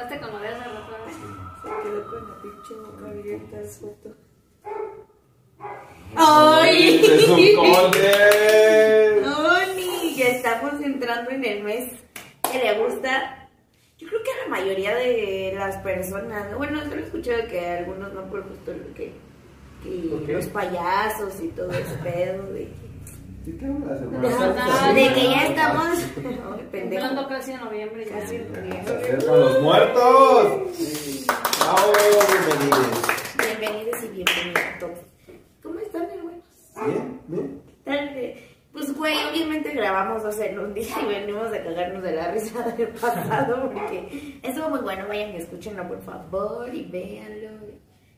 quedaste con lo de hace rato. Se quedó con la pinche boca abierta, foto. ¡Ay! ¡Es un! Oni, ya estamos entrando en el mes que le gusta. Yo creo que a la mayoría de las personas, bueno, solo he escuchado que algunos no por justo lo que, que ¿Por qué? los payasos y todo ese pedo de que, ¿Sí te hablas, No, hermano? no, de que ya estamos pendejo, Entrando casi en noviembre ya. casi en los muertos. ¡Bravo! Bienvenidos. Bienvenidos y bienvenidos a todos. ¿Cómo están, hermanos? ¿Bien? ¿Bien? ¿Qué tal? Pues, güey, obviamente grabamos hace un día y venimos a cagarnos de la risa del pasado porque estuvo muy bueno. Vayan y escúchenlo, por favor, y véanlo.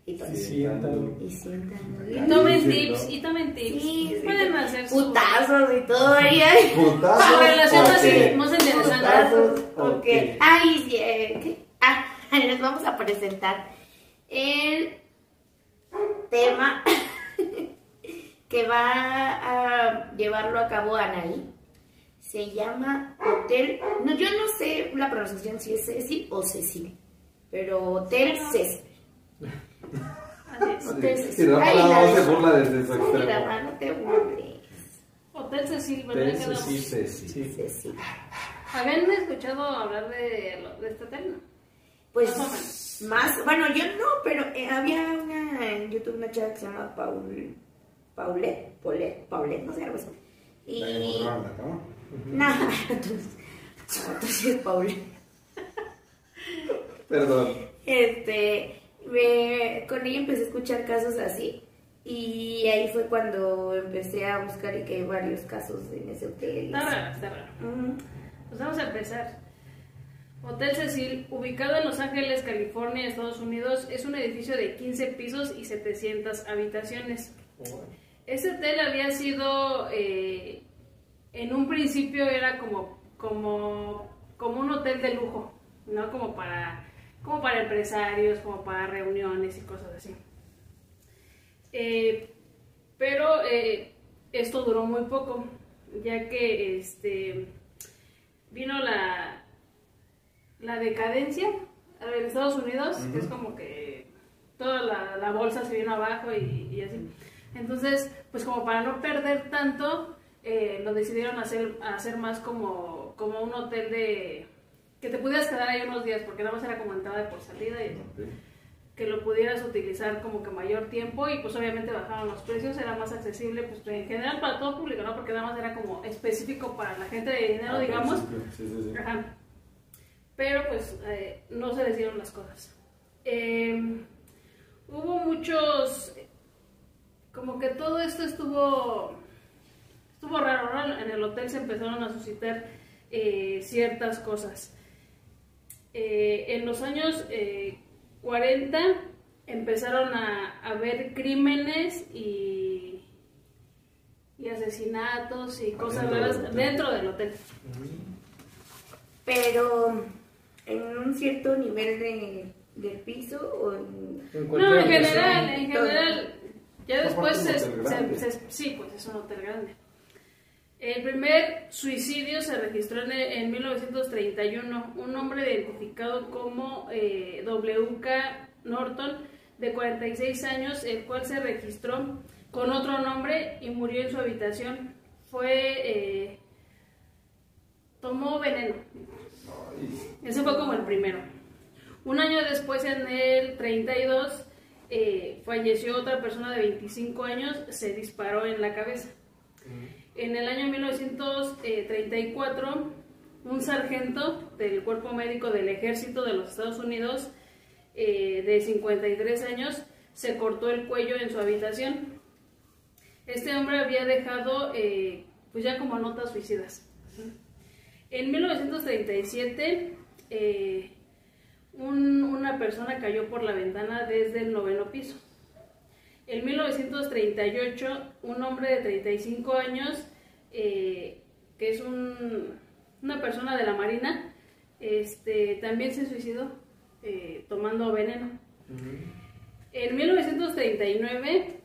Y, todo. Sí, siéntalo. y siéntanlo. Y Y tomen Sí, tips, y tomen tips. Sí. Pueden hacer. Putazos y todo. ahí, ay. Putazos. Ok. así, más interesante. Putazos, Ok. porque. Ay, sí, eh, ¿qué? Ah, les vamos a presentar el tema que va a llevarlo a cabo Anaí. Se llama Hotel. No, yo no sé la pronunciación si es Cecil o Cecil, pero Hotel Cecil. Así es. Hotel Sí, Cecil. y Rafa Ay, nada la más se de- burla desde su extremo. Rafa, no te burles. Hotel Cecil, ¿verdad? Hotel. Cecil. Sí, sí. Sí. Cecil. ¿Habían escuchado hablar de, de este tema? Pues Más bueno, yo no, pero eh, había una en YouTube una chava que se llama Paul, Paulette, Paulette, Paulette, no sé, algo así. Y nada, entonces, entonces es Paulette. Perdón. Este, me- con ella empecé a escuchar casos así y ahí fue cuando empecé a buscar y que hay varios casos en ese hotel. Está raro, está raro. Ujú. Pues vamos a empezar. Hotel Cecil, ubicado en Los Ángeles, California, Estados Unidos, es un edificio de 15 pisos y 700 habitaciones. Este hotel había sido, eh, en un principio era como, como, como un hotel de lujo, ¿no? Como para, como para empresarios, como para reuniones y cosas así. Eh, pero eh, esto duró muy poco, ya que este, vino la, la decadencia en Estados Unidos, que es como que toda la, la bolsa se vino abajo y, y así. Entonces, pues como para no perder tanto, eh, lo decidieron hacer, hacer más como, como un hotel de... que te pudieras quedar ahí unos días, porque nada más era como entrada por salida y que lo pudieras utilizar como que mayor tiempo y pues obviamente bajaron los precios, era más accesible pues en general para todo público, ¿no? Porque nada más era como específico para la gente de dinero, Ah, digamos. Sí, sí, sí. Ajá. Pero pues eh, no se les dieron las cosas. Eh, hubo muchos, como que todo esto estuvo, estuvo raro, ¿no? En el hotel se empezaron a suscitar eh, ciertas cosas. Eh, en los años eh, 40 empezaron a haber crímenes y, y asesinatos y cosas del raras dentro del hotel. Pero en un cierto nivel de, de piso o en... No, en general, en general. Ya después se, se- se- sí, pues es un hotel grande. El primer suicidio se registró en, en 1931. Un hombre identificado como eh, W.K. Norton, de 46 años, el cual se registró con otro nombre y murió en su habitación. Fue. eh, tomó veneno. Ese fue como el primero. Un año después, en el 32, eh, falleció otra persona de 25 años, se disparó en la cabeza. En el año 1934, un sargento del cuerpo médico del ejército de los Estados Unidos, eh, de 53 años, se cortó el cuello en su habitación. Este hombre había dejado, eh, pues ya como notas suicidas. En 1937, eh, un- una persona cayó por la ventana desde el noveno piso. En 1938, un hombre de 35 años, eh, que es un- una persona de la Marina, este, también se suicidó eh, tomando veneno. En 1939,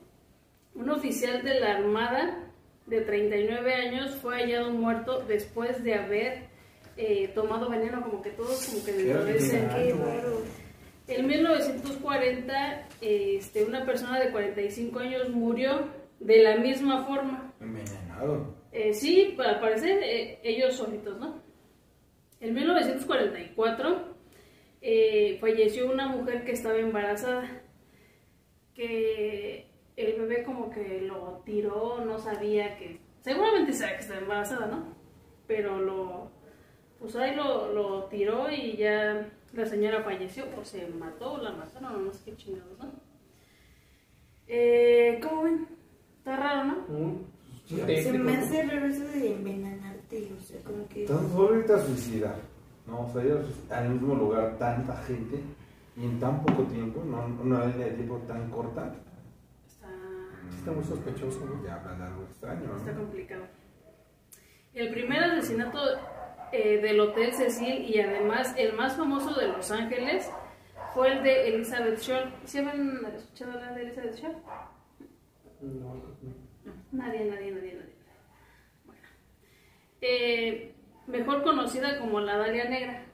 un oficial de la Armada de 39 años fue hallado muerto después de haber eh, tomado veneno, como que todos como que Qué dentro de En 1940, este, una persona de 45 años murió de la misma forma. Envenenado. Eh, sí, al parecer eh, ellos solitos, ¿no? En 1944 eh, falleció una mujer que estaba embarazada, que el bebé como que lo tiró, no sabía que, seguramente sabía que estaba embarazada, ¿no? Pero lo, pues ahí lo, lo tiró y ya la señora falleció, o se mató, o la mataron, no sé qué chingados, ¿no? Eh, ¿Cómo ven? Está raro, ¿no? Se me hace raro eso de envenenarte, o sea, como que... Tan solo ahorita suicidar. No, o sea, ir al mismo lugar tanta gente y en tan poco tiempo, no una línea de tiempo tan corta. Está... Está muy sospechoso, ¿no? Ya habla de algo extraño, Está ¿no? complicado. El primer asesinato eh, del Hotel Cecil y además el más famoso de Los Ángeles fue el de Elizabeth Shore. ¿Sí habían escuchado hablar de Elizabeth Shore? No, no. Nadie, nadie, nadie, nadie. Bueno. Eh, mejor conocida como la Dalia Negra.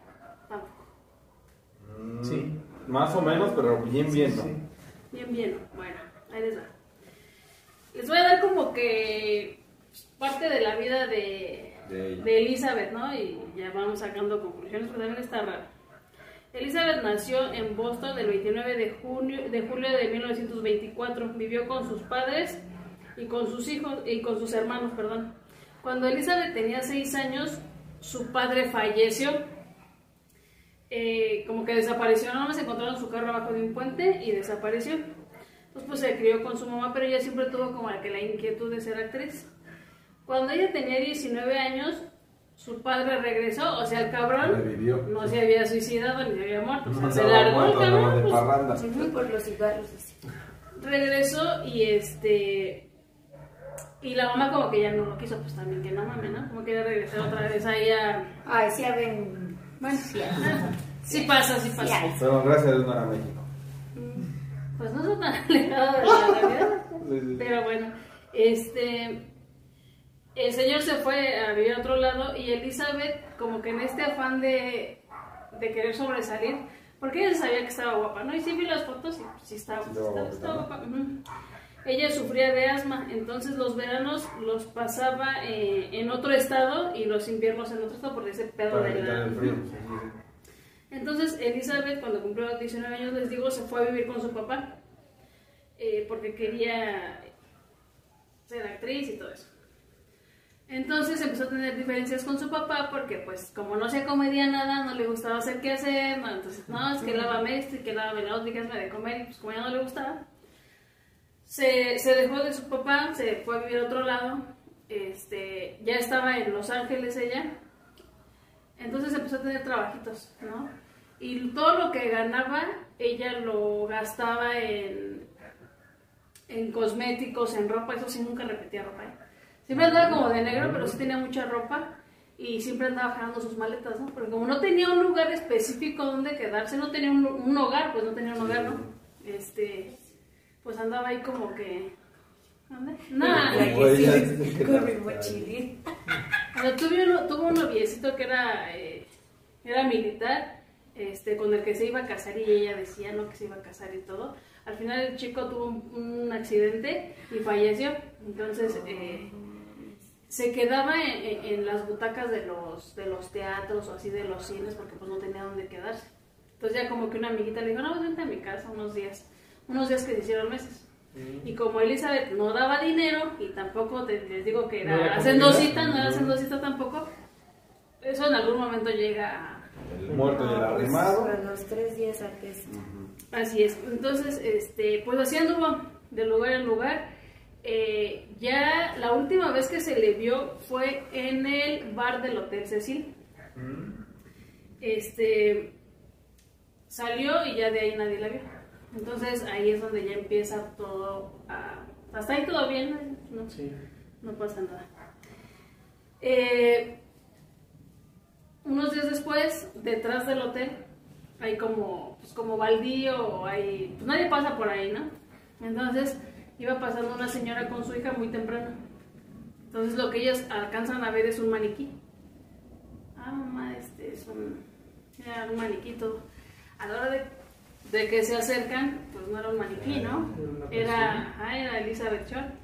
Tampoco. Mm, Sí. Más o menos, pero bien, bien, ¿no? Sí. Bien, bien. Bueno, ahí les va. Les voy a dar como que parte de la vida de, De de Elizabeth, ¿no? Y ya vamos sacando conclusiones, pero también está raro. Elizabeth nació en Boston el 29 de, junio, de julio de 1924. Vivió con sus padres y con sus hijos y con sus hermanos, perdón. Cuando Elizabeth tenía seis años, su padre falleció. Eh, como que desapareció, nada más encontraron su carro abajo de un puente y desapareció. Entonces pues se crió con su mamá, pero ella siempre tuvo como la que la inquietud de ser actriz. Cuando ella tenía 19 años, su padre regresó, o sea, el cabrón Revivió. no se había suicidado ni se había muerto, o sea, No se largó el cabrón. de pues, parranda. Se fue por los cigarros, así. regresó y este y la mamá como que ya no lo quiso pues también que no mames no como que ya regresó otra vez ahí a Ay, sí, a ver... bueno Sí, sí pasa sí sí, pasa ay. Pero gracias a Dios no era México. pues no está tan alejado de la realidad Sí, sí. pero bueno este el señor se fue a vivir a otro lado y Elizabeth como que en este afán de, de querer sobresalir porque ella sabía que estaba guapa no y sí vi las fotos y pues, sí estaba, Sí, estaba estaba- guapa. Ella sufría de asma, entonces los veranos los pasaba eh, en otro estado y los inviernos en otro estado por ese pedo de la... el frío. Entonces Elizabeth cuando cumplió 19 años, les digo, se fue a vivir con su papá eh, porque quería ser actriz y todo eso. Entonces empezó a tener diferencias con su papá porque pues como no se comedía nada, no le gustaba hacer qué hacer, no, entonces no, es que lávame esto y que lávame la otra y que hazme de comer y pues como ya no le gustaba, se, se dejó de su papá, se fue a vivir a otro lado, este, ya estaba en Los Ángeles ella, entonces empezó a tener trabajitos, ¿no? Y todo lo que ganaba, ella lo gastaba en, en cosméticos, en ropa, eso sí, nunca repetía ropa. ¿eh? Siempre andaba como de negro, pero sí tenía mucha ropa y siempre andaba jalando sus maletas, ¿no? Porque como no tenía un lugar específico donde quedarse, no tenía un, un hogar, pues no tenía un hogar, ¿no? Este, pues andaba ahí como que... ¿Dónde? Nada. Sí, con mi mochilín. Pero tuve uno, un noviecito que era, eh, era militar, este, con el que se iba a casar y ella decía no que se iba a casar y todo. Al final el chico tuvo un, un accidente y falleció. Entonces eh, se quedaba en, en- en las butacas de los, de los teatros o así de los cines porque pues no tenía dónde quedarse. Entonces ya como que una amiguita le dijo, no, pues vente a mi casa unos días. Unos días que se hicieron meses. Y como Elizabeth no daba dinero y tampoco te, les digo que No era era hacendosita, no era hacendosita tampoco, eso en algún momento llega a... El muerto y el pues, arrimado. A los tres días antes. Así es. Entonces, este, pues así anduvo de lugar en lugar. Eh, ya la última vez que se le vio fue en el bar del Hotel Cecil. Este salió y ya de ahí nadie la vio. Entonces ahí es donde ya empieza todo a... Hasta ahí todo bien, ¿no? Sí. No pasa nada. Eh, unos días después, detrás del hotel, hay como, pues como baldío, hay, pues nadie pasa por ahí, ¿no? Entonces iba pasando una señora con su hija muy temprano. Entonces lo que ellas alcanzan a ver es un maniquí. ah, mamá, este es un, era un maniquito. A la hora de, de que se acercan, pues no era un maniquí, ¿no? Era, ah, era Elizabeth Short,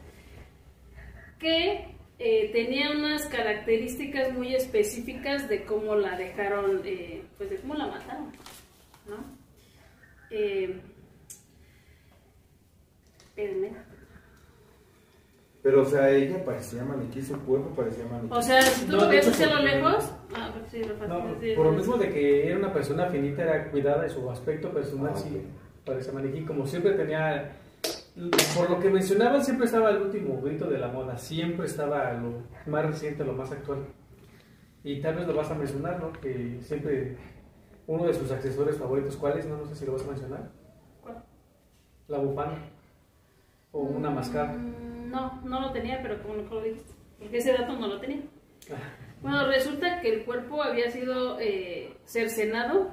que eh, tenía unas características muy específicas de cómo la dejaron, eh, pues de cómo la mataron, ¿no? Eh, Pero, o sea, ella parecía maniquí, su cuerpo parecía maniquí. O sea, si tú No, lo hecho, hacia lo lejos, ah, pues sí, lo No, fácil, sí, por lo mismo de que era una persona finita, era cuidada de su aspecto personal, Ah, sí, parecía maniquí. Como siempre tenía, por lo que mencionaban, siempre estaba el último grito de la moda, siempre estaba lo más reciente, lo más actual. Y tal vez lo vas a mencionar, ¿no? Que siempre uno de sus accesorios favoritos, ¿cuál es? No, no sé si lo vas a mencionar. ¿Cuál? La bufanda. O una. Mm, No, no lo tenía, pero como lo dijiste. Porque ese dato no lo tenía. Bueno, resulta que el cuerpo había sido eh, cercenado,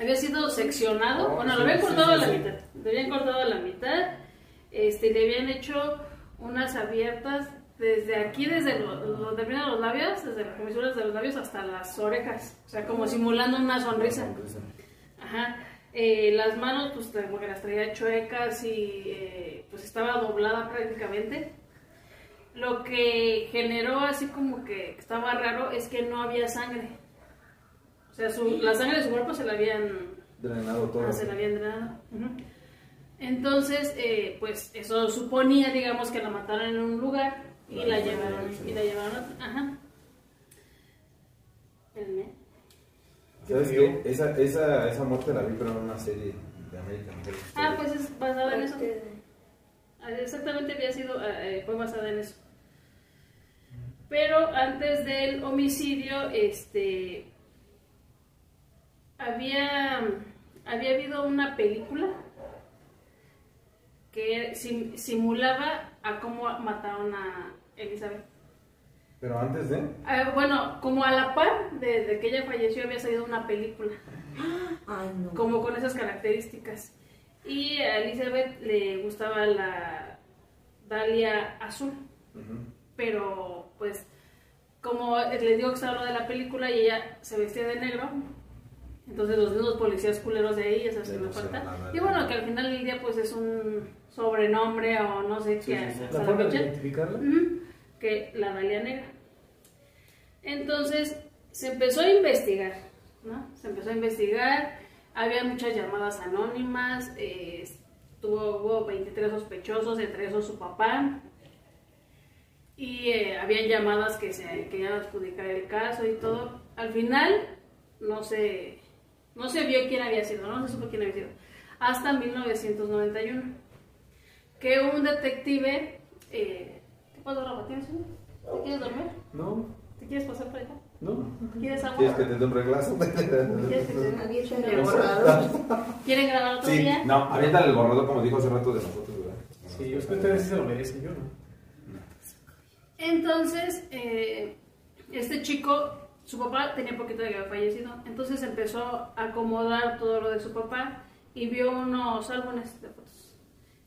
había sido seccionado, Oh, bueno, sí, lo habían sí, cortado sí, a la sí. mitad, le habían cortado a la mitad, este, le habían hecho unas abiertas desde aquí, desde lo- terminan los labios, desde las comisuras de los labios hasta las orejas, o sea, como simulando una sonrisa. Ajá. Eh, las manos, pues como que las traía chuecas y eh, pues estaba doblada prácticamente. Lo que generó así como que estaba raro es que no había sangre. O sea, su- la sangre de su cuerpo se la habían, Drenado todo. ah, se la habían drenado. Entonces, eh, pues eso suponía, digamos, que la mataron en un lugar y La la llevaron, y la llevaron a otro. Ajá. Espérenme. ¿Sabes qué? Esa, esa, esa muerte la vi, pero en una serie de American Horror. Ah, pues es basada en eso. Ah, Exactamente había sido, eh, fue basada en eso. Pero antes del homicidio, este, había, había habido una película que sim- simulaba a cómo mataron a Elizabeth. Pero antes de. Ah, bueno, como a la par de, de que ella falleció había salido una película Ay, no. como con esas características. Y a Elizabeth le gustaba la Dalia azul, pero pues como les digo que estaba lo de la película y ella se vestía de negro, entonces los mismos policías culeros de ahí, esas Sí, que me falta. Y bueno, que al final del día pues es un sobrenombre o no sé qué. sí, sí. hasta La forma de identificarla. Ujú, que la Dalia Negra. Entonces se empezó a investigar, ¿no? Se empezó a investigar, había muchas llamadas anónimas, eh, tuvo, hubo 23 sospechosos, entre esos su papá, y eh, habían llamadas que se querían adjudicar el caso y todo. Al final no se, no se vio quién había sido, no se supo quién había sido, hasta 1991, que un detective... eh, ¿Qué pasó, Rafa? ¿Tienes sueño? ¿Te quieres dormir? No, ¿Te quieres pasar por acá? no. ¿Quieres agua? ¿Quieres que te dé un reglazo? ¿Quieres que te dé un borrado. ¿Quieren grabar otro Sí, día? no, aviéntale el borrador como dijo hace rato de nosotros, ¿verdad? Sí, yo creo que ustedes se lo merecen, yo no. Entonces, eh, este chico, su papá tenía poquito de que había fallecido, entonces empezó a acomodar todo lo de su papá y vio unos álbumes de fotos.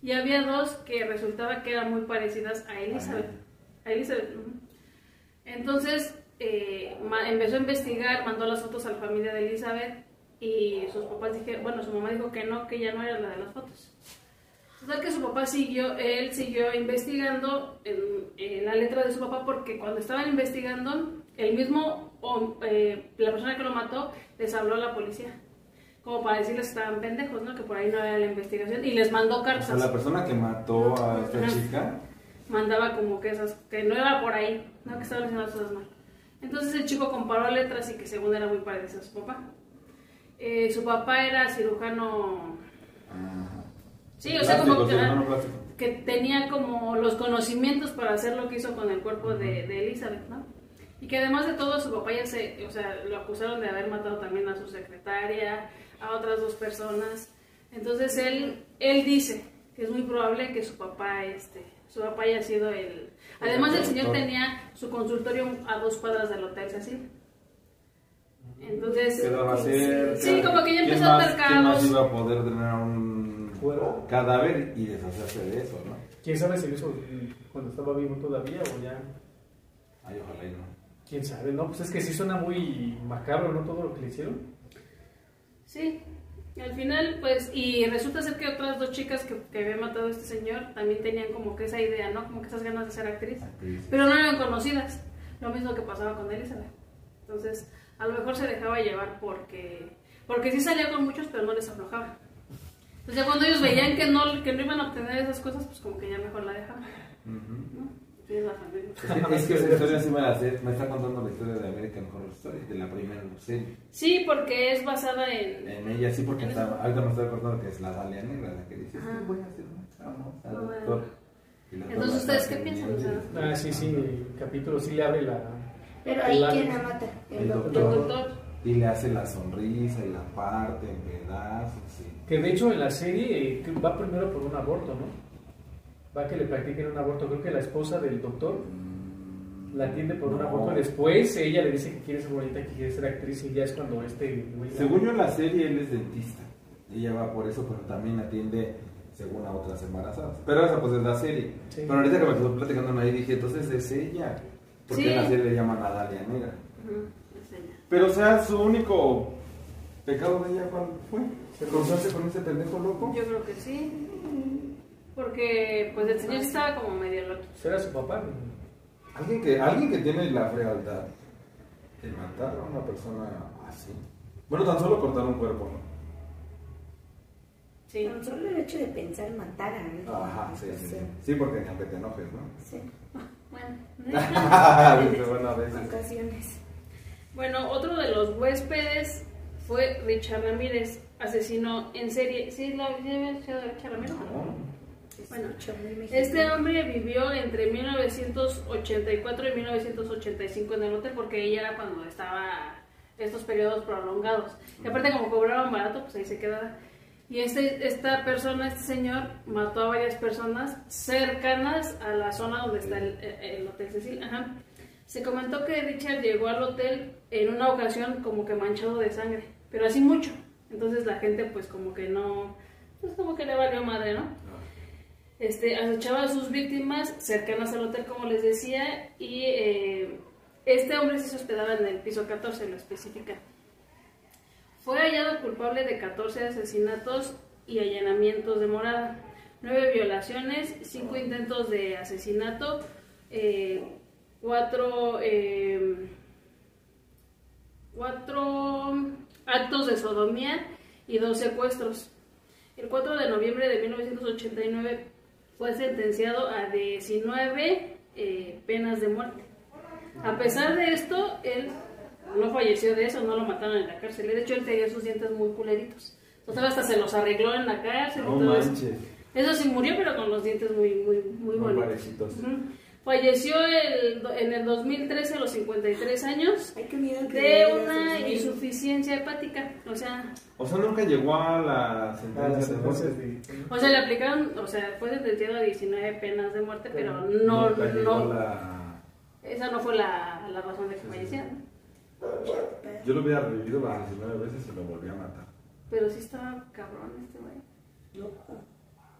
Y había dos que resultaba que eran muy parecidas a Elizabeth. A Elizabeth. ujú. Entonces, eh, empezó a investigar, mandó las fotos a la familia de Elizabeth y sus papás dijeron, bueno, su mamá dijo que no, que ya no era la de las fotos. Total que su papá siguió, él siguió investigando en, en la letra de su papá porque cuando estaban investigando, el mismo, eh, la persona que lo mató, les habló a la policía. Como para decirles que estaban pendejos, ¿no? Que por ahí no era la investigación. Y les mandó O cartas. sea, la persona que mató a esta Ajá. chica. mandaba como que esas, que no era por ahí, no que estaban haciendo las cosas mal. Entonces el chico comparó letras y que según era muy parecido a su papá. Eh, su papá era cirujano, sí, o sea, como que, plástico. que tenía como los conocimientos para hacer lo que hizo con el cuerpo de, de Elizabeth, ¿no? Y que además de todo su papá ya se, o sea, lo acusaron de haber matado también a su secretaria, a otras dos personas. Entonces él, él dice que es muy probable que su papá, este, su papá haya sido el... Además el señor tenía su consultorio a dos cuadras del Hotel Cecil. Entonces... ¿Qué va a hacer? Sí, como que ya ¿Quién empezó a atar ¿Quién más iba a poder drenar un Cuerpo. cadáver y deshacerse de eso, no? ¿Quién sabe si lo hizo cuando estaba vivo todavía o ya? Ay, ojalá y no. quién sabe, ¿no? Pues es que sí suena muy macabro, ¿no? Todo lo que le hicieron. Sí, al final, pues, y resulta ser que otras dos chicas que, que había matado a este señor también tenían como que esa idea, ¿no? Como que esas ganas de ser actriz. Actriz. Pero no eran conocidas. Lo mismo que pasaba con Elizabeth. Entonces, a lo mejor se dejaba llevar porque, porque sí salía con muchos, pero no les aflojaba. Entonces, ya cuando ellos veían que no, que no iban a obtener esas cosas, pues como que ya mejor la dejaban. ¿no? Es que, es que esa historia sí me la sé. Me está contando la historia de American Horror Story, de la primera serie. Sí, porque es basada en... En ella sí, porque está, ahorita me estoy acordando que es la Dalia Negra, la que dice. "Sí, voy a hacer una famosa, No, bueno. doctor". Y la Entonces, ¿ustedes qué piensan? Ah, sí, sí, el capítulo sí le abre la... Pero ahí, la- ¿quién la mata? El, El doctor. Y le hace la sonrisa y la parte en pedazos. sí. Que de hecho en la serie eh, va primero por un aborto, ¿no? Va que le practiquen un aborto. Creo que la esposa del doctor la atiende por un No. aborto. Después ella le dice que quiere ser bonita, que quiere ser actriz y ya es cuando este Según yo en la serie, él es dentista. Ella va por eso, pero también atiende según a otras embarazadas. Pero esa pues es la serie. Sí. Pero ahorita que me quedó platicando ahí dije, entonces es ella. Porque Sí. en la serie le llaman a Dalia Negra. Es ella. Pero o sea, su único pecado de ella, ¿cuál fue? ¿Se cruzarse con ese pendejo loco? Yo creo que sí. Porque, pues, el señor estaba como medio loco. Será su papá. ¿no? Alguien que, alguien que tiene la frialdad de matar a una persona así. Bueno, tan solo cortar un cuerpo, ¿no? Sí. Tan solo el hecho de pensar matar a alguien. Ajá, sí, sí, sí. Sí. Porque ni aunque te enojes, ¿no? Sí, Bueno. Dice, bueno, a veces. ocasiones. Bueno, otro de los huéspedes fue Richard Ramírez, asesino en serie. ¿Sí la ¿sí había escuchado de Richard Ramírez? No. Este hombre vivió entre 1984 y 1985 en el hotel porque ella era cuando estaba estos periodos prolongados. Y aparte como cobraban barato, pues ahí se quedaba. Y este, esta persona, este señor, mató a varias personas cercanas a la zona donde está el, el Hotel Cecil. Ajá. Se comentó que Richard llegó al hotel en una ocasión como que manchado de sangre, pero así mucho. Entonces la gente pues como que no, pues como que le valió madre, ¿no? Este, a sus víctimas cercanas al hotel, como les decía, y eh, este hombre se hospedaba en el piso 14, lo especifica. Fue hallado culpable de 14 asesinatos y allanamientos de morada, 9 violaciones, 5 intentos de asesinato, 4 actos de sodomía y 2 secuestros. El 4 de noviembre de 1989 fue sentenciado a 19 eh, penas de muerte. A pesar de esto, él no falleció de eso, no lo mataron en la cárcel. De hecho, él tenía sus dientes muy culeritos. Entonces hasta se los arregló en la cárcel. y No todo manches. Eso sí murió, pero con los dientes muy, muy, muy Muy bonitos. Falleció el- en el 2013 a los 53 años Ay, qué miedo de una insuficiencia hepática. O sea, O sea, nunca llegó a la sentencia de muerte. o sea, le aplicaron, o sea, fue sentenciado a 19 penas de muerte, pero no, Nunca llegó no, la... esa no fue la, la razón de que falleciera. Yo lo hubiera revivido las 19 veces y lo volví a matar. Pero sí estaba cabrón este güey.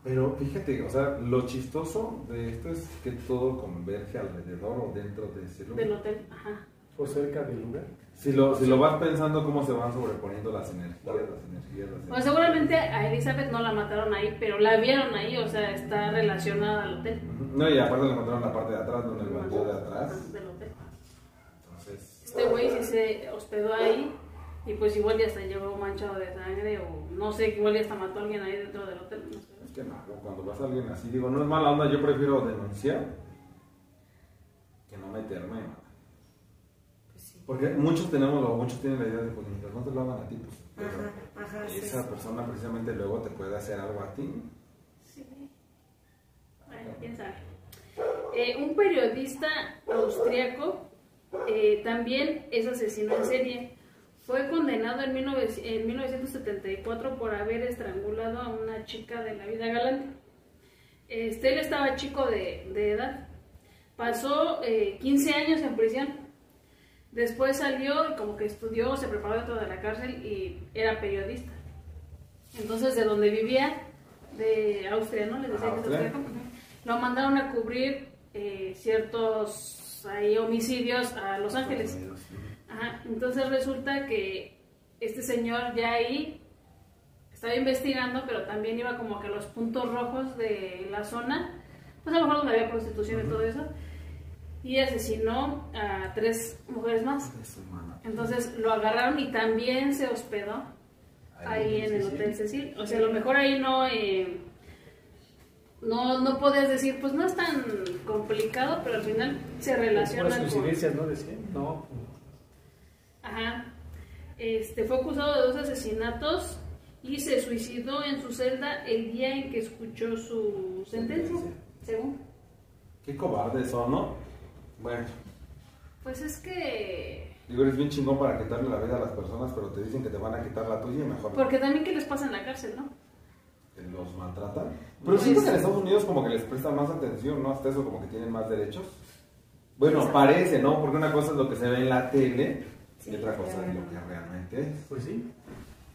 Pero fíjate, o sea, lo chistoso de esto es que todo converge alrededor o dentro de ese lugar. Del hotel, ajá. O cerca del lugar. Si lo, si lo vas pensando cómo se van sobreponiendo las energías, las energías, las Pues energías. seguramente a Elizabeth no la mataron ahí, pero la vieron ahí, o sea, está relacionada al hotel. No, y aparte le encontraron la parte de atrás, donde el bandido de atrás. Del hotel. Entonces, Este güey sí se hospedó ahí y pues igual ya hasta llegó manchado de sangre o no sé, igual ya hasta mató a alguien ahí dentro del hotel. No sé. Que no, cuando vas a alguien así, digo, no es mala onda, yo prefiero denunciar que no meterme. Pues sí. Porque muchos tenemos, o muchos tienen la idea de, pues mientras no te lo hagan a ti, pues. Ajá, ajá, esa sí. persona precisamente luego te puede hacer algo a ti. Sí. Bueno, quién sabe. Eh, un periodista austriaco eh, también es asesino en serie. Fue condenado en, 19 en 1974 por haber estrangulado a una chica de la vida galante. Este, él estaba chico de, de edad. Pasó eh, 15 años en prisión. Después salió y como que estudió, se preparó dentro de la cárcel y era periodista. Entonces, de donde vivía, de Austria, ¿no? Les decía que Austria. austríaco. Ujú. Lo mandaron a cubrir eh, ciertos hay homicidios a Los Ángeles. Ajá, entonces resulta que este señor ya ahí estaba investigando, pero también iba como que a los puntos rojos de la zona, pues a lo mejor donde había prostitución y todo eso, y asesinó a tres mujeres más. Entonces lo agarraron y también se hospedó ahí en el Hotel Cecil. O sea, a lo mejor ahí no... Eh, no, no podías decir, pues no es tan complicado, pero al final se relaciona Las con... coincidencias, ¿no? Decía, no. Ajá. Este, fue acusado de dos asesinatos y se suicidó en su celda el día en que escuchó su sentencia, según. Qué cobardes son, ¿no? Bueno, Pues es que... digo, eres bien chingón para quitarle la vida a las personas, pero te dicen que te van a quitar la tuya y mejor Porque también qué les pasa en la cárcel, ¿no? que los maltratan. Pero siento que en Estados Unidos como que les prestan más atención, ¿no? Hasta eso como que tienen más derechos. Bueno, parece, ¿no? Porque una cosa es lo que se ve en la tele y otra cosa es lo que realmente es. Pues sí.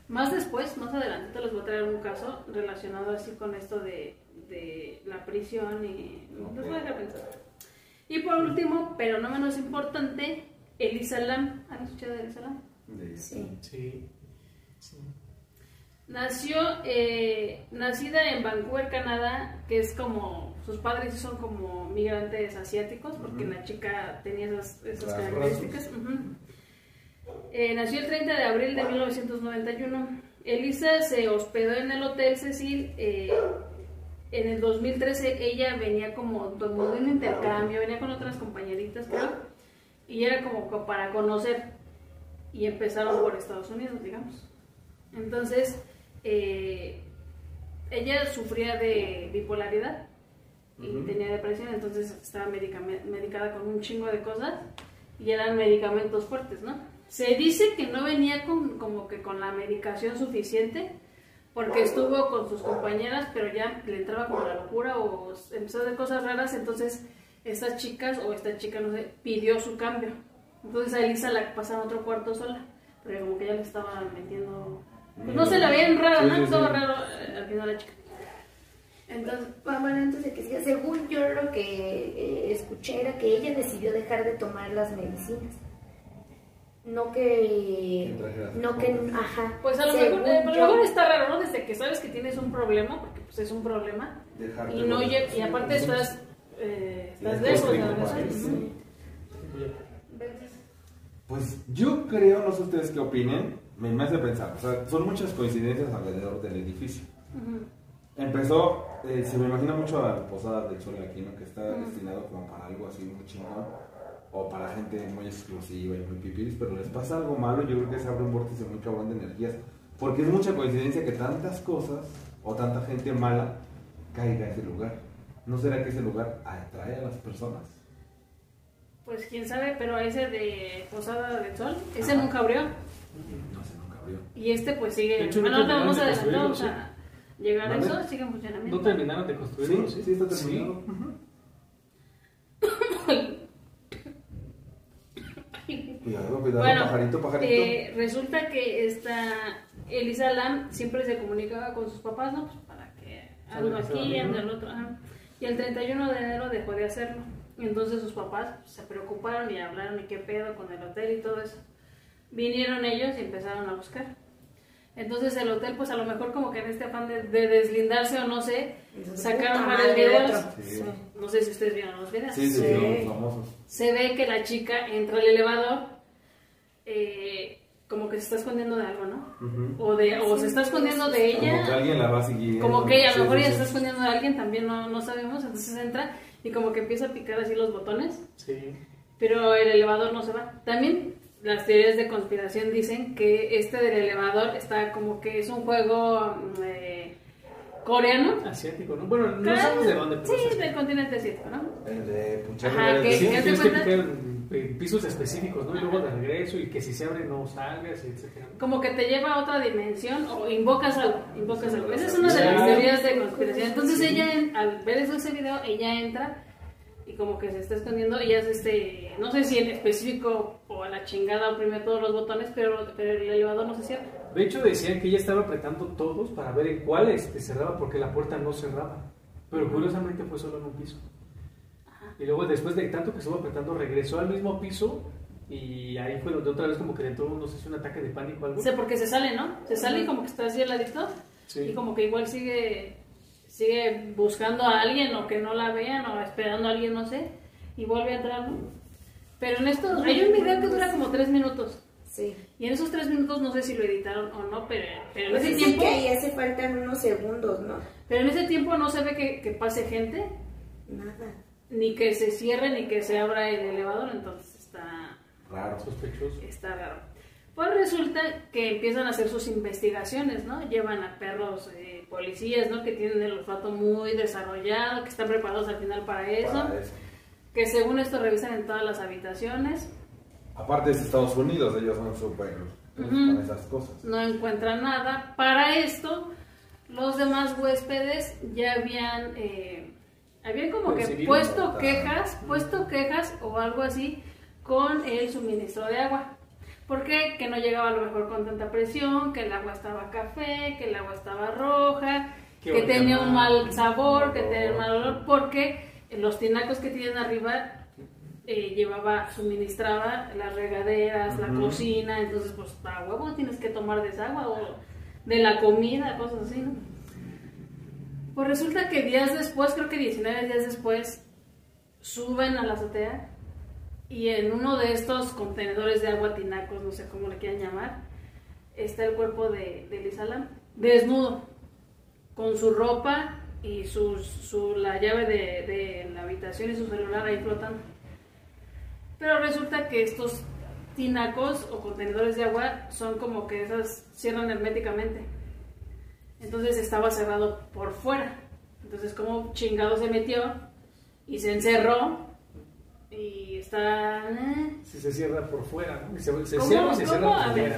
Más después, más adelante, te les voy a traer un caso relacionado así con esto de, de la prisión y les voy a dejar pensar. Y por último, pero no menos importante, Elisa Lam. ¿Han escuchado de Elisa Lam? Sí. Sí. sí. Nació, eh, nacida en Vancouver, Canadá, que es como, sus padres son como migrantes asiáticos, porque Ujú. la chica tenía esas, esas características. Ujú. Eh, nació el 30 de abril de 1991. Elisa se hospedó en el Hotel Cecil. eh, en el 2013 ella venía como, como de un intercambio, venía con otras compañeritas, creo, y era como para conocer. Y empezaron por Estados Unidos, digamos. Entonces, eh, ella sufría de bipolaridad y tenía depresión, entonces estaba medicada con un chingo de cosas y eran medicamentos fuertes, ¿no? Se dice que no venía con, como que con la medicación suficiente porque estuvo con sus compañeras, pero ya le entraba como la locura o empezó a hacer cosas raras, entonces estas chicas o esta chica, no sé, pidió su cambio. Entonces a Elisa la pasaron a otro cuarto sola, pero como que ya le estaba metiendo... pues no se la veían raro, Sí, ¿no? Todo raro eh, al final la chica. Entonces, Ah, Bueno, antes de que siga, según yo lo que eh, escuché era que ella decidió dejar de tomar las medicinas. No que... No que... Ajá. Pues a lo mejor, eh, pero a lo yo- mejor está raro, ¿no? Desde que sabes que tienes un problema, porque pues es un problema, Dejarte y no y aparte estás, eh, estás lejos de sí. Pues yo creo, no sé ustedes qué opinen, me, me hace pensar, o sea, son muchas coincidencias alrededor del edificio. Empezó, eh, se me imagina mucho a Posada del Sol aquí, ¿no? Que está destinado como para algo así muy chingón, o para gente muy exclusiva y muy pipiris, pero les pasa algo malo, yo creo que se abre un vórtice muy cabrón de energías, porque es mucha coincidencia que tantas cosas, o tanta gente mala, caiga a ese lugar. ¿No será que ese lugar atrae a las personas? Pues quién sabe, pero ese de Posada del Sol, ese Ajá. nunca abrió. No sé, nunca abrió. Y este pues sigue. De hecho, bueno, no no vamos a terminaron de adelantar, vamos construirlo, a llegar a ¿Vale? eso, sigue en funcionamiento. ¿No terminaron de Sí, construirlo? sí, está terminado. Ujú. Cuidado, cuidado, Bueno, pajarito, pajarito. eh, resulta que esta Elisa Lam siempre se comunicaba con sus papás, ¿no? Pues para que algo aquí, bien, el otro. ajá. Y el 31 de enero dejó de hacerlo. Entonces sus papás se preocuparon y hablaron y qué pedo con el hotel y todo eso. Vinieron ellos y empezaron a buscar. Entonces el hotel, pues a lo mejor como que en este afán de, de deslindarse o no sé, Entonces, sacaron varios videos. otro. Sí. No sé si ustedes vieron los videos. Sí, sí, Sí. sí, los famosos. Se ve que la chica entra al elevador, eh, como que se está escondiendo de algo, ¿no? Ujú. O, de, o se está escondiendo de Como que ella, alguien la va siguiendo. como que ella, a Sí, lo mejor sí, ella se sí. está escondiendo de alguien, también no, no sabemos. Entonces entra y como que empieza a picar así los botones, Sí. pero el elevador no se va. También las teorías de conspiración dicen que este del elevador está como que es un juego mm, eh, coreano. Asiático, ¿no? Bueno, no Claro, sabemos de dónde, pero Sí, del continente asiático, ¿no? El de punchar Ajá, que- Sí, dedo. ¿te das tienes que cuenta? picar en pisos específicos, ¿no? Y luego de regreso y que si se abre no salgas, etcétera. como que te lleva a otra dimensión o invocas algo, invocas algo. Esa es una de las teorías de conspiración. Entonces Sí. ella, al ver eso, ese video, ella entra y como que se está escondiendo y hace este, no sé si en específico o a la chingada oprime todos los botones, pero, pero el elevador no se cierra. De hecho, decían que ella estaba apretando todos para ver en cuál este, cerraba porque la puerta no cerraba. Pero curiosamente fue solo en un piso. Y luego después de tanto que estuvo apretando, regresó al mismo piso y ahí fue donde otra vez como que entró, no sé si un ataque de pánico o algo. Sí, porque se sale, ¿no? Se sale y como que está así al ladito Sí. y como que igual sigue sigue buscando a alguien o que no la vean o esperando a alguien, no sé, y vuelve a entrar, ¿no? Pero en esto hay un video que dura como tres minutos Sí. y en esos tres minutos no sé si lo editaron o no, pero, pero en Pues ese dicen tiempo que ahí hace faltan unos segundos, ¿no? pero en ese tiempo no se ve que, que pase gente Nada. Ni que se cierre ni que se abra el elevador, entonces está Raro. Sospechoso. Está raro. Pues resulta que empiezan a hacer sus investigaciones, ¿no? Llevan a perros eh, policías, ¿no? Que tienen el olfato muy desarrollado, que están preparados al final para eso. Para eso. Que según esto revisan en todas las habitaciones. Aparte es Estados Unidos, ellos son súper Ujú. con esas cosas. No encuentran nada. Para esto, los demás huéspedes ya habían... eh, habían como que Percibido puesto quejas, puesto quejas o algo así con el suministro de agua. ¿Por qué? Que no llegaba a lo mejor con tanta presión, que el agua estaba café, que el agua estaba roja, Que que tenía un mal. sabor, que tenía un mal olor, porque los tinacos que tienen arriba eh, llevaba, suministraba las regaderas, la cocina, entonces pues a huevo tienes que tomar de esa agua o de la comida, cosas así, ¿no? Pues resulta que días después, creo que 19 días después, suben a la azotea y en uno de estos contenedores de agua tinacos, no sé cómo le quieran llamar, está el cuerpo de, de desnudo, con su ropa y su, la llave de, de la habitación y su celular ahí flotando. Pero resulta que estos tinacos o contenedores de agua son como que esas cierran herméticamente. Entonces estaba cerrado por fuera. Entonces, como chingado se metió y se encerró y está. eh, Si se cierra por fuera, ¿no? Se, se ¿Cómo? cierra se cierra ¿Cómo? por fuera.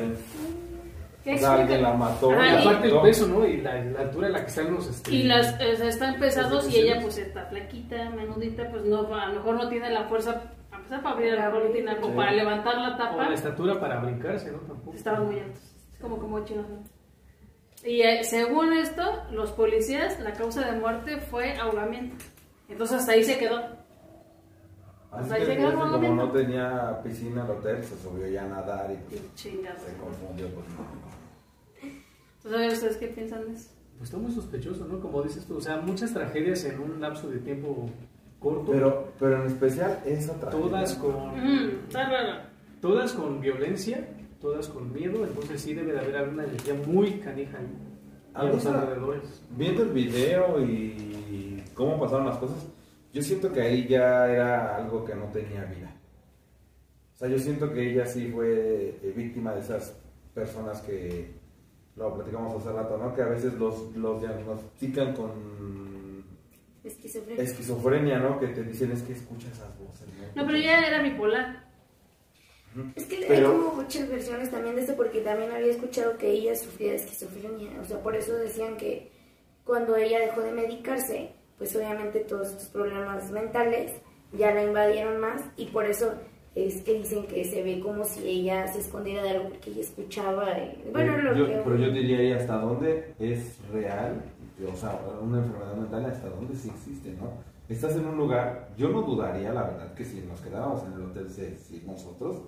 ¿Qué O sea, alguien explica? la mató. Ajá, Y y- aparte el peso, ¿no? Y la, la altura en la que están los... Este, Y las o sea, están pesados y ella pues está flaquita, menudita, pues no, a lo mejor no tiene la fuerza, a pesar para abrir abrir. tinaco, Sí. para levantar la O tapa, la estatura para brincarse, ¿no? Tampoco. estaban muy altos, como como chinos. ¿no? Y eh, según esto, los policías, la causa de muerte fue ahogamiento. Entonces hasta ahí se quedó. Así Ahí que se quedó fíjate, con como no tenía piscina al hotel, se subió ya a nadar y pues, se confundió. Pues, no. Entonces, ¿ustedes qué piensan de eso? Pues está muy sospechoso, ¿no? Como dices tú, o sea, muchas tragedias en un lapso de tiempo corto, Pero, pero en especial esa tragedia. todas con Mm, está raro. todas con violencia, todas con miedo, entonces sí debe de haber alguna energía muy canija ahí, A los alrededores. Viendo el video y cómo pasaron las cosas, yo siento que ahí ya era algo que no tenía vida. O sea, yo siento que ella sí fue eh, víctima de esas personas que lo platicamos hace rato, ¿no? Que a veces los, los diagnostican con Esquizofrenia. esquizofrenia, ¿no? Que te dicen es que escucha esas voces. No, pero ella era bipolar. Es que Pero- hay como muchas versiones también de esto porque también había escuchado que ella sufría de esquizofrenia. O sea, por eso decían que cuando ella dejó de medicarse, pues obviamente todos estos problemas mentales ya la invadieron más y por eso es que dicen que se ve como si ella se escondiera de algo porque ella escuchaba. y- bueno, Pero lo yo, que... pero yo diría ahí hasta dónde es real, o sea, una enfermedad mental, hasta dónde sí existe, ¿no? Estás en un lugar, yo no dudaría, la verdad, que si nos quedáramos en el hotel, si, si nosotros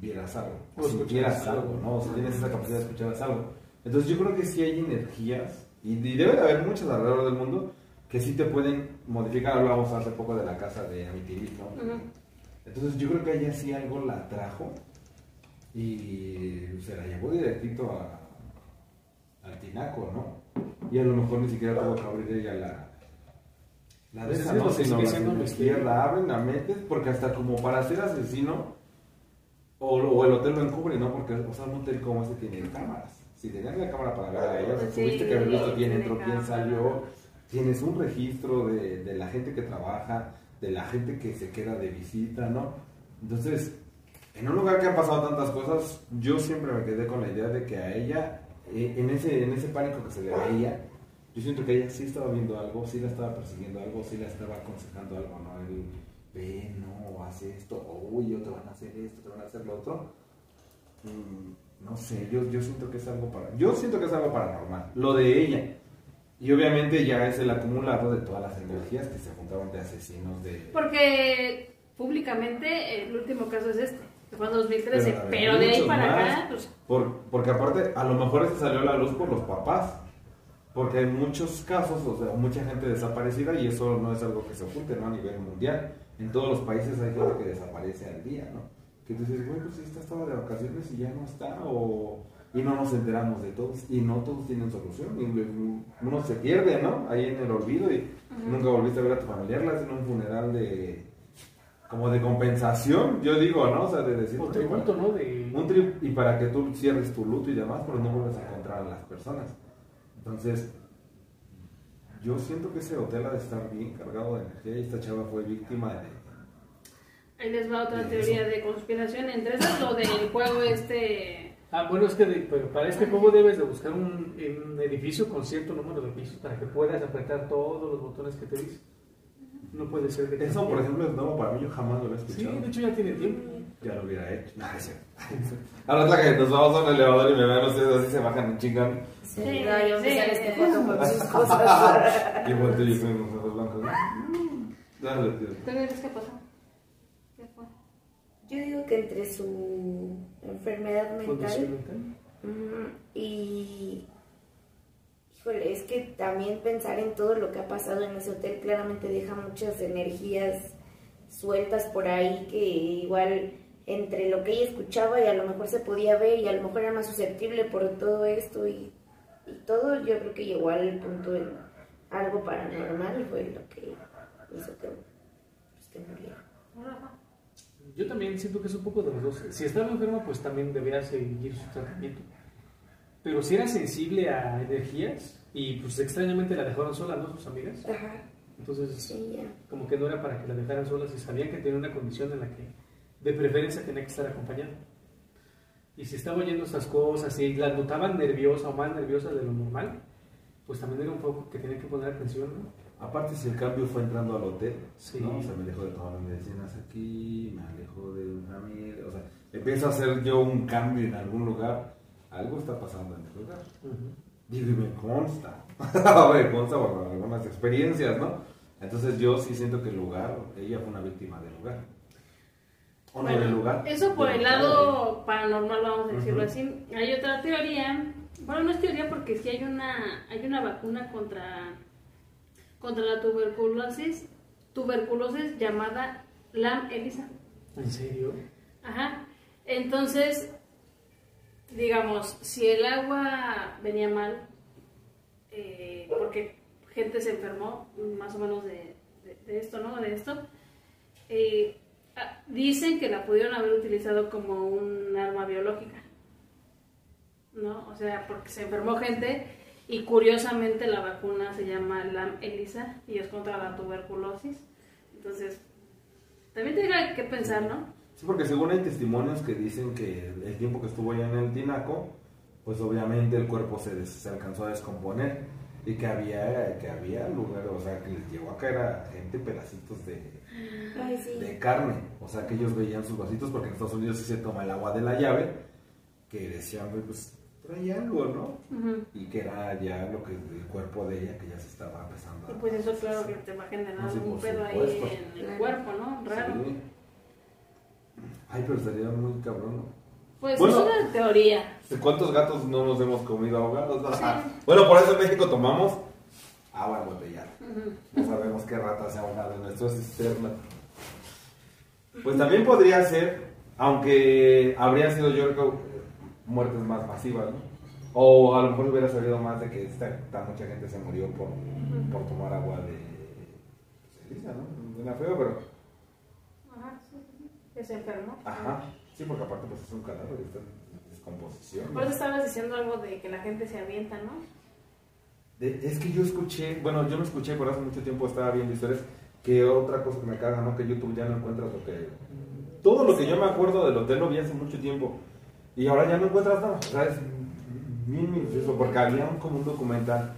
vieras algo, O sintieras algo. ¿no? O si tienes esa capacidad de escuchar algo. Entonces yo creo que sí hay energías, y, y debe de haber muchas alrededor del mundo, que sí te pueden modificar. Hablábamos hace poco de la casa de Amityville, ¿no? Entonces yo creo que ella sí algo la trajo y se la llevó directito a, al tinaco, ¿no? Y a lo mejor ni siquiera tuvo que abrir ella la, la de Pues esa, es ¿no? Sino la la abren, la metes, porque hasta como para ser asesino, o, o el hotel lo encubre, ¿no? Porque o sea, un hotel como ese tiene cámaras. Si tenías la cámara para ver a ella, Sí, tuviste que haber visto quién entró, quién salió, tienes un registro de, de la gente que trabaja, de la gente que se queda de visita, ¿no? Entonces, en un lugar que han pasado tantas cosas, yo siempre me quedé con la idea de que a ella, eh, en, ese, en ese pánico que se le veía, yo siento que ella sí estaba viendo algo, sí la estaba persiguiendo algo, sí la estaba aconsejando algo, ¿no? El, ve, no, haz esto, uy, te van a hacer esto, te van a hacer lo otro. Mm, no sé, yo, yo siento que es algo para, yo siento que es algo paranormal, lo de ella. Y obviamente ya es el acumulado de todas las energías que se juntaban de asesinos de... Porque públicamente el último caso es este, que fue en 2013, Pero, pero, de ahí para más. acá, pues Por- porque aparte, a lo mejor este salió a la luz por los papás. Porque hay muchos casos, o sea, mucha gente desaparecida y eso no es algo que se oculte, ¿no? A nivel mundial. En todos los países hay gente que desaparece al día, ¿no? Que tú dices, güey, pues esta estaba de vacaciones y ya no está, o... Y no nos enteramos de todos, y no todos tienen solución. Y uno se pierde, ¿no? Ahí en el olvido y nunca volviste a ver a tu familiar, le hacen un funeral de... Como de compensación, yo digo, ¿no? O sea, de decir... "Oye, tributo, ¿no? De... un trip y para que tú cierres tu luto y demás, pero no vuelves a encontrar a las personas. Entonces, yo siento que ese hotel ha de estar bien cargado de energía y esta chava fue víctima de... ahí les va otra teoría de conspiración. Entre esas, lo del juego este. Ah, bueno, es que de- pero para este juego debes de buscar un, un edificio con cierto número de pisos para que puedas apretar todos los botones que te dice. No puede ser de que- Eso, por ejemplo, es nuevo para mí, yo jamás lo Sí, escuchado. de hecho ya tiene tiempo. Ya lo hubiera hecho. Cierto. Ahora es la que nos vamos a un elevador y me ven ustedes así se bajan un chingón. Sí, Sí, no, yo me sí. sale este foto con sus cosas. Y vuelto y yo con los ojos blancos. ¿no? Dale, tío. ¿Tú crees qué pasó? ¿Qué fue? Yo digo que entre su enfermedad mental y... Híjole, es que también pensar en todo lo que ha pasado en ese hotel claramente deja muchas energías sueltas por ahí que igual entre lo que ella escuchaba y a lo mejor se podía ver y a lo mejor era más susceptible por todo esto y, y todo, yo creo que llegó al punto en algo paranormal fue lo que hizo que, pues, que muriera. Yo también siento que es un poco de los dos. Si estaba enferma, pues también debía seguir su tratamiento. Pero si era sensible a energías y pues extrañamente la dejaron sola, ¿no? Sus amigas. Ajá, Entonces, sí, como que no era para que la dejaran sola si sabían que tenía una condición en la que de preferencia tenía que estar acompañada. Y si estaba oyendo estas cosas y la notaban nerviosa o más nerviosa de lo normal, pues también era un poco que tenía que poner atención, ¿no? Aparte, si el cambio fue entrando al hotel, Sí. ¿no? O sea, me alejo de todas las medicinas aquí, me alejo de una familia, o sea, empiezo a hacer yo un cambio en algún lugar, algo está pasando en el lugar. Ujú. Digo, y me consta, me consta por algunas experiencias, ¿no? Entonces yo sí siento que el lugar, ella fue una víctima del lugar. O no Bueno, del lugar. Eso por el lado paranormal, vamos a decirlo así. Hay otra teoría, bueno, no es teoría porque sí hay una, hay una vacuna contra, contra la tuberculosis, tuberculosis llamada LAM ELISA. ¿En serio? Ajá. Entonces, digamos, si el agua venía mal, eh, porque gente se enfermó más o menos de, de- de esto, ¿no? De esto, eh, dicen que la pudieron haber utilizado como un arma biológica, ¿no? O sea, porque se enfermó gente y curiosamente la vacuna se llama LAM ELISA y es contra la tuberculosis. Entonces, también tiene que pensar, ¿no? Sí, porque según hay testimonios que dicen que el tiempo que estuvo allá en el tinaco, pues obviamente el cuerpo se, des- se alcanzó a descomponer y que había, que había lugar, o sea, que les llegó a caer a gente pedacitos de, Ay, sí. de carne, o sea, que ellos veían sus vasitos porque en Estados Unidos sí se toma el agua de la llave, que decían, "Güey, pues traía algo, ¿no? Y que era ya lo que el cuerpo de ella que ya se estaba empezando. Y pues eso claro que te va a generar No, sí, por pedo ahí en el Claro. cuerpo, ¿no? Raro. Sí. Ay, pero sería muy cabrón, ¿no? Pues Bueno. es una teoría. ¿Cuántos gatos no nos hemos comido ahogados? no? Bueno, por eso en México tomamos agua embotellada. No sabemos qué rata se ha ahogado en nuestra cisterna. Pues también podría ser, aunque habría sido yo creo muertes más masivas, ¿no? O a lo mejor hubiera sabido más de que esta, tan mucha gente se murió por, por tomar agua de ceniza, ¿no? Suena feo, pero... Ajá, sí, sí, sí. Que se enfermó. Ajá. Sí, porque aparte pues es un cadáver, está en descomposición. Por eso estabas diciendo algo de que la gente se avienta, ¿no? Es que yo escuché, bueno, yo no escuché, por hace mucho tiempo estaba viendo historias, que otra cosa que me caga, ¿no? Que YouTube ya no encuentras lo que... Todo lo que yo me acuerdo del hotel lo vi hace mucho tiempo. Y ahora ya no encuentras nada. O sea, es bien porque había un, como un documental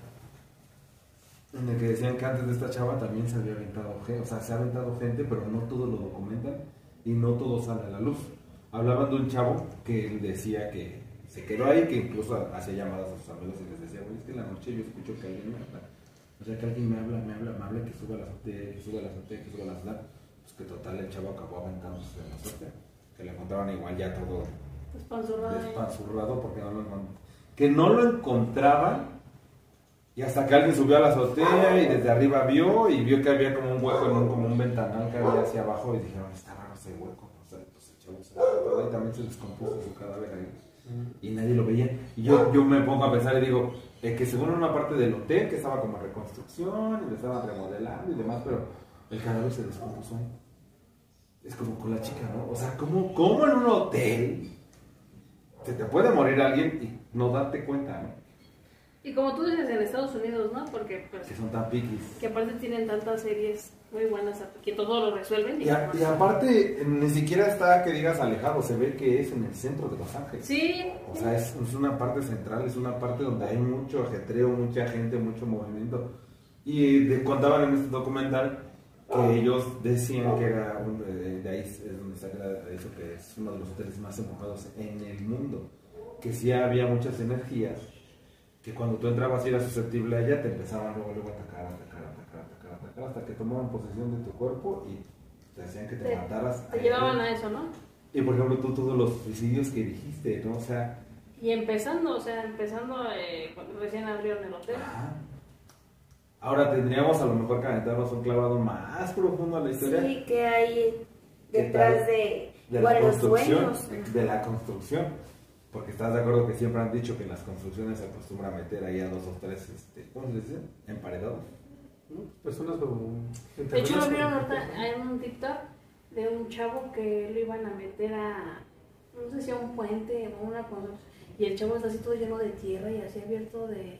en el que decían que antes de esta chava también se había aventado gente, o sea, se ha aventado gente, pero no todo lo documentan y no todo sale a la luz. Hablaban de un chavo que él decía que se quedó ahí, que incluso hacía llamadas a sus amigos y les decía, güey, es que en la noche yo escucho que alguien me habla. O sea, que alguien me habla, me habla, me habla, que suba la azotea, que suba la azotea, que suba la azotea. Pues que total, el chavo acabó aventándose en la azotea. Que le encontraron igual ya todo Despanzurrado. despanzurrado porque no lo encontraban. Que no lo encontraban y hasta que alguien subió a la azotea y desde arriba vio y vio que había como un hueco en un, como un ventanal que había hacia abajo y dijeron, está raro ese hueco. O sea, pues el chavo se y también se descompuso su cadáver ahí. Y nadie lo veía. Y yo, yo me pongo a pensar y digo, eh, que según una parte del hotel que estaba como reconstrucción y lo estaban remodelando y demás, pero el cadáver se descompuso ahí. Es como con la chica, ¿no? O sea, ¿cómo, cómo en un hotel se te puede morir alguien y no darte cuenta, ¿no? Y como tú dices, en Estados Unidos, ¿no? Porque pues, Que son tan piquis. que aparte tienen tantas series muy buenas que todo lo resuelven. Y, a- y aparte, ni siquiera está que digas alejado, se ve que es en el centro de Los Ángeles. Sí, O sea, es, es una parte central, es una parte donde hay mucho ajetreo, mucha gente, mucho movimiento. Y de- contaban en este documental que ellos decían que era, un- de, de ahí es donde saca eso, que es uno de los hoteles más enfocados en el mundo. Que sí había muchas energías, que cuando tú entrabas y eras susceptible a ella, te empezaban luego, luego a atacar, atacar, atacar, hasta que tomaban posesión de tu cuerpo y te hacían que te, Te- mataras. te llevaban a eso, ¿no? Y por ejemplo, tú todos los suicidios que dijiste, ¿no? O sea, Y empezando, o sea, empezando eh, cuando recién abrieron el hotel. Ajá. Ahora tendríamos a lo mejor que aventarnos un clavado más profundo a la historia Sí, que hay ¿Qué detrás de, de la los construcción. sueños. De la construcción. Porque estás de acuerdo que siempre han dicho que en las construcciones se acostumbra a meter ahí a dos o tres, este, ¿cómo se dice? Emparedados. Personas como... De hecho, lo vieron ahorita en un TikTok de un chavo que lo iban a meter a, no sé si a un puente o una cosa. Y el chavo está así todo lleno de tierra y así abierto de,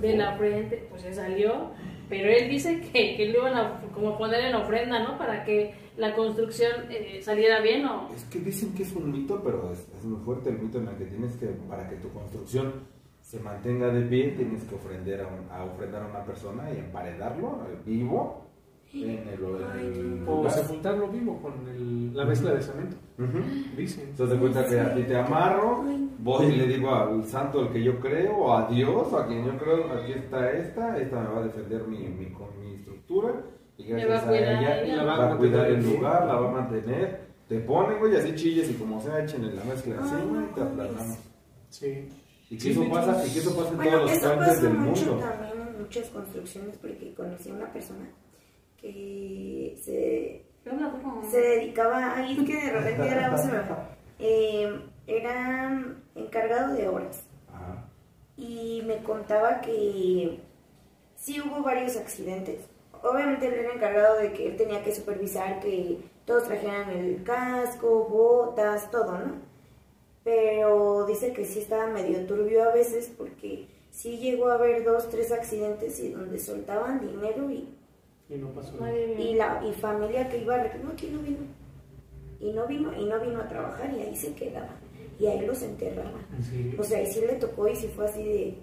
de la frente. Pues se salió. Pero él dice que, que lo iban a como poner en ofrenda, ¿no? Para que la construcción eh, saliera bien o... Es que dicen que es un mito, pero es, es muy fuerte el mito en el que tienes que, para que tu construcción se mantenga de pie, tienes que ofrender a, un- a ofrendar a una persona y emparedarlo eh, vivo en el, en el O sepultarlo vivo con el- la mezcla de cemento. Ujú. Dicen. Entonces te cuenta que a ti te amarro, voy y le digo al santo el que yo creo, o a Dios, o a quien yo creo, aquí está esta, esta me va a defender mi, mi, con mi estructura, y gracias va a ella, ella. la va a cuidar el lugar, la va a mantener, te ponen, güey, así chilles y como sea, echen en la mezcla encima y te aplanamos. Sí. Y que eso pasa, y que eso pasa en Bueno, todos los eso pasa del mucho mundo. también en muchas construcciones porque conocí a una persona que se, se dedicaba, ay, es que de repente fue. Eh, era encargado de obras Ajá. y me contaba que sí hubo varios accidentes. Obviamente él era encargado de que él tenía que supervisar que todos trajeran el casco, botas, todo, ¿no? Pero dice que sí estaba medio turbio a veces porque sí llegó a haber dos, tres accidentes y donde soltaban dinero y, Y no pasó nada. Y la y familia que iba a no, aquí no vino. Y no vino, y no vino a trabajar y ahí se quedaba. Y ahí los enterraban. Sí. O sea, y sí le tocó y sí fue así de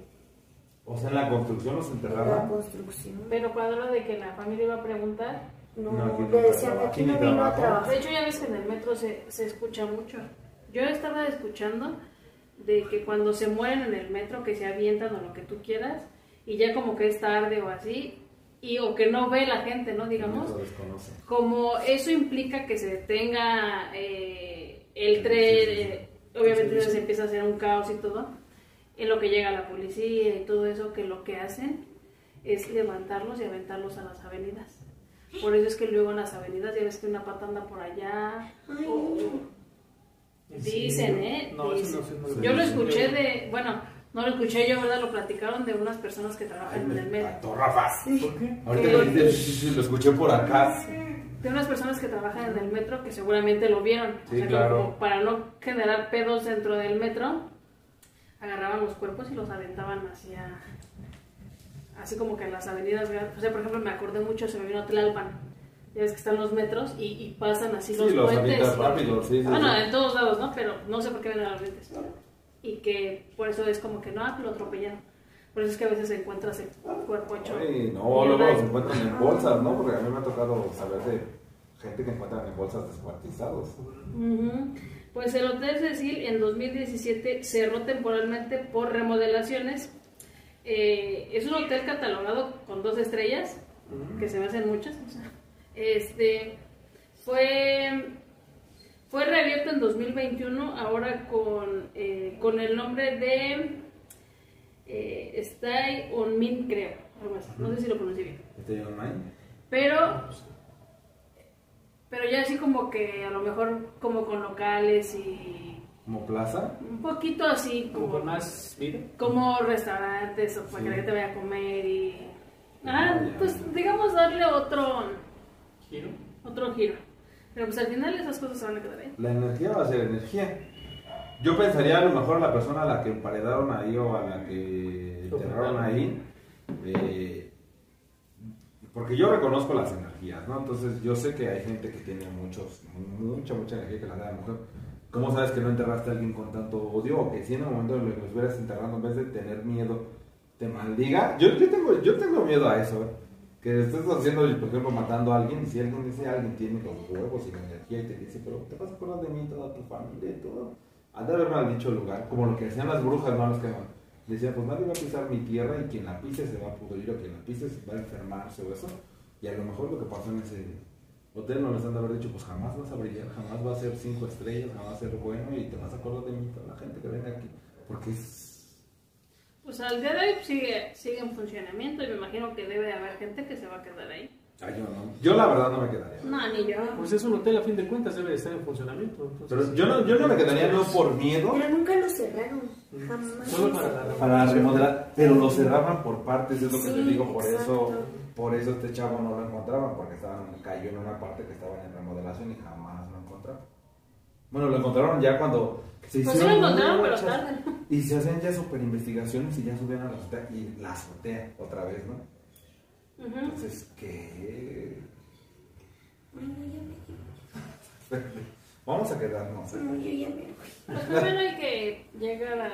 O sea, en la construcción los la enterraban. construcción. Pero cuando de que la familia iba a preguntar, No, No, le decían aquí no vino a trabajar. De hecho, ya ves que en el metro se, se escucha mucho. Yo estaba escuchando de que cuando se mueren en el metro, que se avientan o lo que tú quieras, y ya como que es tarde o así, y o que no ve la gente, ¿no? Digamos, como eso implica que se detenga eh, el tren, eh, obviamente se empieza a hacer un caos y todo, en lo que llega la policía y todo eso, que lo que hacen es levantarlos y aventarlos a las avenidas. Por eso es que luego en las avenidas ya ves que una pata anda por allá. Ay, o- ¿En Dicen? ¿eh? No, eso Dicen. no, eso no lo Yo lo escuché de, bueno, no lo escuché yo, ¿verdad? Lo platicaron de unas personas que Ay, trabajan en el me metro. atorrafas. ¿Por qué? Ahorita sí, sí, lo escuché por acá. De unas personas que trabajan en el metro que seguramente lo vieron. Sí, o sea, claro. como para no generar pedos dentro del metro, agarraban los cuerpos y los aventaban hacia. Así como que en las avenidas. O sea, por ejemplo, me acordé mucho, se me vino Tlalpan. Ya ves que están los metros y, y pasan así Sí, los, los puentes. rápido, sí, sí, bueno, sí. en todos lados, ¿no? Pero no sé por qué ven a las lentes. Y que por eso es como que no, ah, lo atropellaron. Por eso es que a veces encuentras el cuerpo hecho. Ay, no, luego los encuentran en bolsas, ¿no? Porque a mí me ha tocado saber de gente que encuentran en bolsas descuartizados. Ujú. Pues el Hotel Cecil en 2017 cerró temporalmente por remodelaciones. Eh, es un hotel catalogado con dos estrellas, que se me hacen muchas. o sea, este fue fue reabierto en 2021 ahora con, eh, con el nombre de eh, Stay on Min creo, algo así. no sé si lo pronuncié bien. ¿Este John May? Pero, pero ya así como que a lo mejor como con locales y ¿Como plaza? un poquito así Como como, con más vida. como restaurantes o para Sí. que la gente vaya a comer y... Ah, pues digamos darle otro, Giro. otro giro. Pero pues al final esas cosas se van a quedar ahí. La energía va a ser energía. Yo pensaría a lo mejor a la persona a la que emparedaron ahí o a la que enterraron ahí. eh, porque yo reconozco las energías, ¿no? Entonces yo sé que hay gente que tiene muchos, mucha, mucha energía que la da la mujer. ¿Cómo sabes que no enterraste a alguien con tanto odio? O que si en el momento en el que lo estuvieras enterrando, en vez de tener miedo, te maldiga. Yo, yo, tengo, yo tengo miedo a eso, ¿eh? Que estés haciendo, por ejemplo, matando a alguien, y si alguien dice, alguien tiene los huevos y la energía y te dice, pero te vas a acordar de mí, toda tu familia y todo. Han de haber maldicho el lugar, como lo que decían las brujas, no los que decían, pues nadie va a pisar mi tierra y quien la pise se va a pudrir o quien la pise se va a enfermarse o eso. Y a lo mejor lo que pasó en ese hotel no les han de haber dicho, pues jamás vas a brillar, jamás va a ser cinco estrellas, jamás va a ser bueno y te vas a acordar de mí, toda la gente que venga aquí. Porque es Pues al día de hoy sigue, sigue en funcionamiento y me imagino que debe de haber gente que se va a quedar ahí. Ay, yo no. Yo la verdad no me quedaría. No, ni yo. Pues es un hotel a fin de cuentas, debe de estar en funcionamiento. entonces- Pero yo no, yo no me quedaría no por miedo Pero nunca lo cerraron. Jamás. Solo para la para remodelar, pero lo cerraban por partes, es lo que te Sí, digo, por eso, exacto. por eso este chavo no lo encontraban, porque estaban, cayó en una parte que estaban en remodelación y jamás lo encontraron. Bueno, lo encontraron ya cuando se Pues sí lo hicieron encontraron, pero tarde. Y se hacían ya super investigaciones y ya subían a la azotea y la azotea otra vez, ¿no? Ujú. Entonces, ¿qué? Bueno, ya me Vamos a quedarnos. ¿eh? No, yo ya me voy. Pues primero hay que llegar a...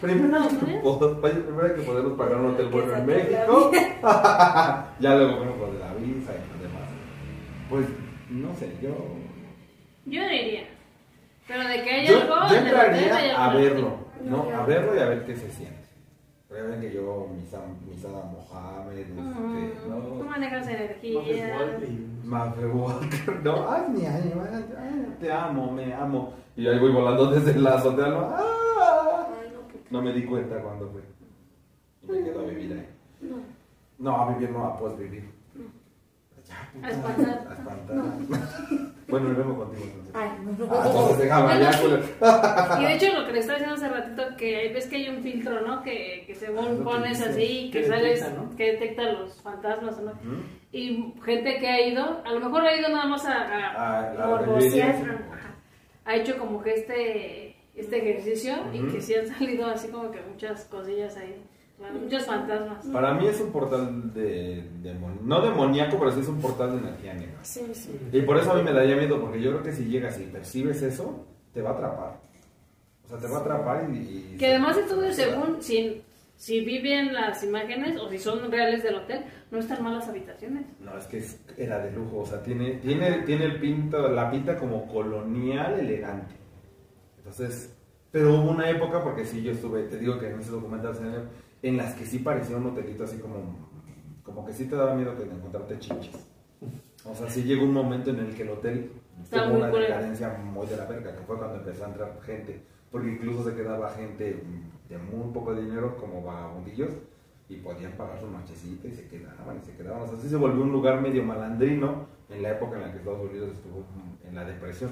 Primero hay, que, primero hay que podernos pagar un hotel bueno en México. ya luego vemos lo de la visa y demás. Pues, no sé, yo. Yo no iría. Pero de que hay Yo, algo... yo el entraría a verlo, ¿no? No, yo- A verlo y a ver qué se siente. Ya que yo, Misa, Misada Mohamed, este, Ujú. Tú ¿no? manejas Más energía. Mafre Walker, no, ay, mi animal, ay, te amo, me amo. Y ahí voy volando desde la azotea, ¿no? ¡Ah! Ay, no, No me di cuenta cuando fue. Y me quedo a vivir ahí. No. No, a vivir no, a pues vivir. A espantar. A espantar. bueno, me vengo contigo entonces. Ay, no. Ah, entonces déjame. Y de hecho lo que le estaba diciendo hace ratito, que ves que hay un filtro, ¿no? Que, que Ah, según que pones dice. así, que, Que sales, detecta, ¿no? que detecta los fantasmas, ¿no? Y gente que ha ido, a lo mejor ha ido nada más a, a- Ah, Morbosear. Ajá. ha hecho como que este, este ejercicio y que sí han salido así como que muchas cosillas ahí, muchos fantasmas. Para mí es un portal de, demon- no demoníaco, pero sí es un portal de energía negra. Sí, sí. Y por eso a mí me daría miedo, porque yo creo que si llegas y percibes eso, te va a atrapar. O sea, te va a atrapar y... y- Que además de todo, según si, si vi bien las imágenes o si son reales del hotel, no están mal las habitaciones. No, es que es- era de lujo, o sea, tiene, tiene, tiene el pinto, la pinta como colonial elegante. Entonces, pero hubo una época, porque sí, yo estuve, te digo que en ese documental se en las que sí parecía un hotelito así como, como que sí te daba miedo que te encontrarte chichis. O sea, sí llegó un momento en el que el hotel Estaba tuvo una decadencia muy de la verga, que fue cuando empezó a entrar gente, porque incluso se quedaba gente de muy poco dinero como vagabundillos y podían pagar su nochecita y se quedaban y se quedaban. O sea, sí se volvió un lugar medio malandrino en la época en la que Estados Unidos estuvo en la depresión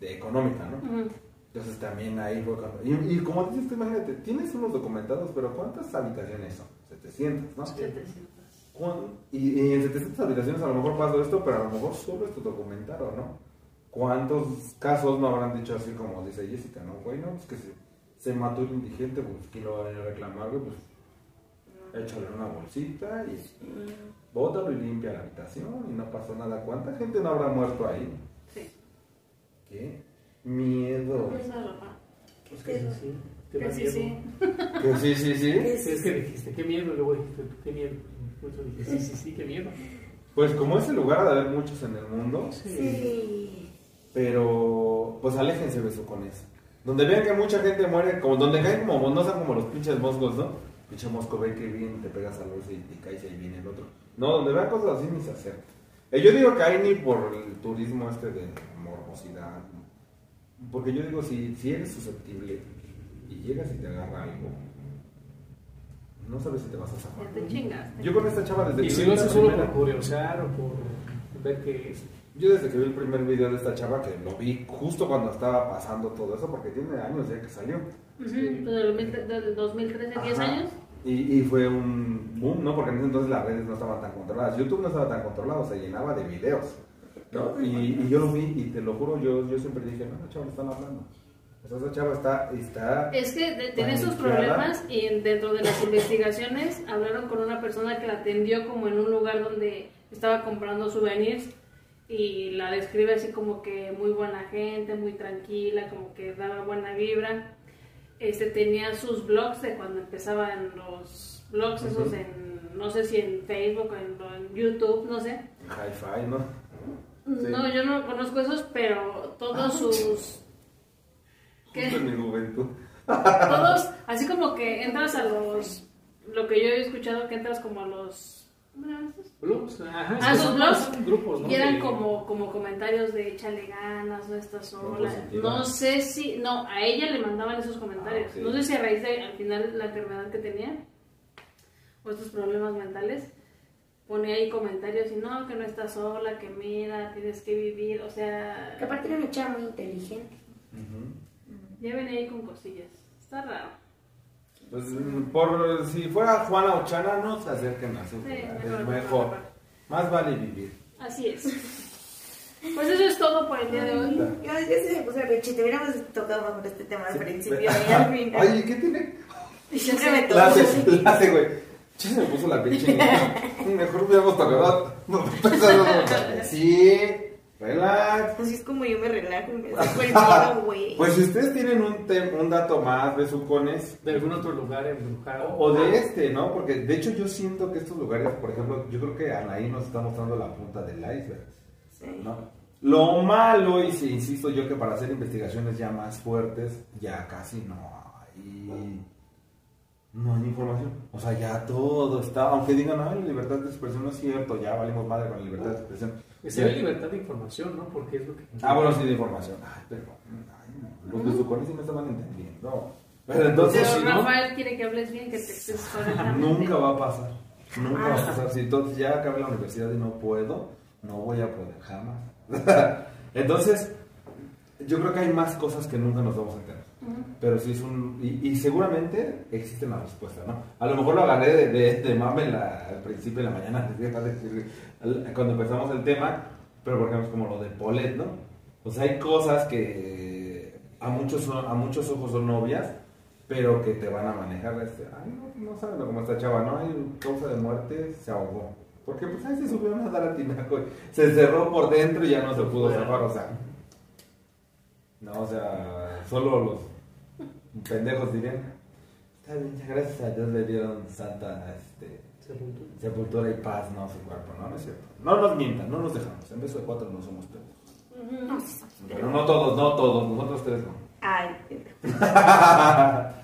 de económica, ¿no? Ujú. Entonces también ahí fue cuando... Y, y como dices, tú imagínate, tienes unos documentados, pero ¿cuántas habitaciones son? 700, ¿no? 700. ¿Cuán- Y, y en 700 habitaciones a lo mejor pasó esto, pero a lo mejor solo esto documentaron, ¿no? ¿Cuántos casos no habrán dicho así como dice Jessica, no? Güey, no, pues que se, se mató el indigente, pues ¿quién lo va a venir a reclamar, güey? Pues échale una bolsita y bótalo y limpia la habitación y no pasó nada. ¿Cuánta gente no habrá muerto ahí? Sí. ¿Qué? Miedo. La- Pues que sí, sí. Te Que sí, miedo. sí. Que sí, sí, sí. ¿Qué es que dijiste, qué miedo, y luego dijiste, qué miedo. Dije, sí, sí, sí, qué miedo. Pues como es el lugar de haber muchos en el mundo, Sí. pero pues aléjense de eso con eso. Donde vean que mucha gente muere, como donde caen como, no sean como los pinches moscos, ¿no? Pinche mosco ve que viene, te pegas al bolsa y te caes y ahí viene el otro. No, donde vean cosas así ni se acerca. Eh, yo digo que hay ni por el turismo este de morbosidad. Porque yo digo, si, si eres susceptible y llegas y te agarra algo, no sabes si te vas a zafar. Te chingaste. Yo con esta chava desde Y que si vi lo haces solo por curiosear o por ver qué es. Yo desde que vi el primer video de esta chava, que lo vi justo cuando estaba pasando todo eso, porque tiene años ya que salió. Ujú, Desde el 2013, 10 Ajá. años. Y, y fue un boom, ¿no? Porque en ese entonces las redes no estaban tan controladas. YouTube no estaba tan controlado, se llenaba de videos. ¿No? Y, y yo lo vi y te lo juro, yo, yo siempre dije, no, la chava le están hablando. Esa chava está... está Es que tiene paniqueada. problemas y en- dentro de las investigaciones hablaron con una persona que la atendió como en un lugar donde estaba comprando souvenirs y la describe así como que muy buena gente, muy tranquila, como que daba buena vibra. Este tenía sus blogs de cuando empezaban los blogs esos en no sé si en Facebook o en, en YouTube, no sé. Hi-fi, ¿no? No, yo no conozco esos, pero todos sus ¿Qué? Justo en mi juventud. todos, así como que entras a los, lo que yo he escuchado, que entras como a los. Blogs, ajá. Ah, sus blogs. grupos, ¿no? Y eran como, como comentarios de échale ganas, no estás sola. No sé si, no, a ella le mandaban esos comentarios. Ah. No sé si a raíz de al final la enfermedad que tenía o estos problemas mentales. Ponía ahí comentarios y no, que no estás sola, que mira, tienes que vivir, o sea, Que aparte era una chava muy inteligente. Ya venía ahí con cosillas. Está raro. Pues por si fuera Juana Ochana, no se acerquen a su Sí, mejor, es mejor. Más vale vivir. Así es. Pues eso es todo por el día de hoy. Yo, yo sí me puse a te hubiéramos tocado mejor este tema al Sí. principio y al final. Oye, ¿qué tiene? Siempre me la hace, güey. Che, se me puso la pinche. Mejor hubiéramos tocado. No, Sí, relax. Así es como yo me relajo y me saco güey. Pues si ustedes tienen un, tem- un dato más, besucones, De algún otro lugar embrujado. o de este, ¿no? Porque de hecho yo siento que estos lugares, por ejemplo, yo creo que Anaí nos está mostrando la punta del iceberg, Sí. ¿no? Lo malo, y si insisto yo que para hacer investigaciones ya más fuertes, ya casi no hay, no hay información. O sea, ya todo está, aunque digan, ay, la libertad de expresión no es cierto, ya valimos madre con la libertad de expresión. Sería libertad de información, ¿no? Porque es lo que... Ah, bueno, sí, de información. Ay, pero ay, los besucones sí me estaban entendiendo. Pero entonces, Pero si no, Rafael quiere que hables bien, que te expreses correctamente. nunca va a pasar. Nunca va a Ah. pasar. Si entonces ya acabé la universidad y no puedo, no voy a poder jamás. entonces, yo creo que hay más cosas que nunca nos vamos a enterar. Pero sí es un. Y, y seguramente existe la respuesta, ¿no? A lo mejor lo agarré de, de, de mame la- al principio de la mañana, cuando empezamos el tema, pero por ejemplo, es como lo de Polet, ¿no? O sea, hay cosas que a muchos, son- a muchos ojos son obvias, pero que te van a manejar. Este, Ay, no, no saben cómo esta chava, ¿no? Hay causa de muerte, se ahogó. Porque pues ahí se subió a nadar al tinaco, se cerró por dentro y ya no se pudo zafar, o sea. No, o sea, solo los pendejos dirían. Está bien, ya gracias a Dios le dieron santa este, Sepultura. sepultura y paz, no su cuerpo, no, no es cierto. No nos mientan, no nos dejamos. En beso de cuatro no somos pendejos. No, sí. Pero no todos, no todos, nosotros tres no. Ay,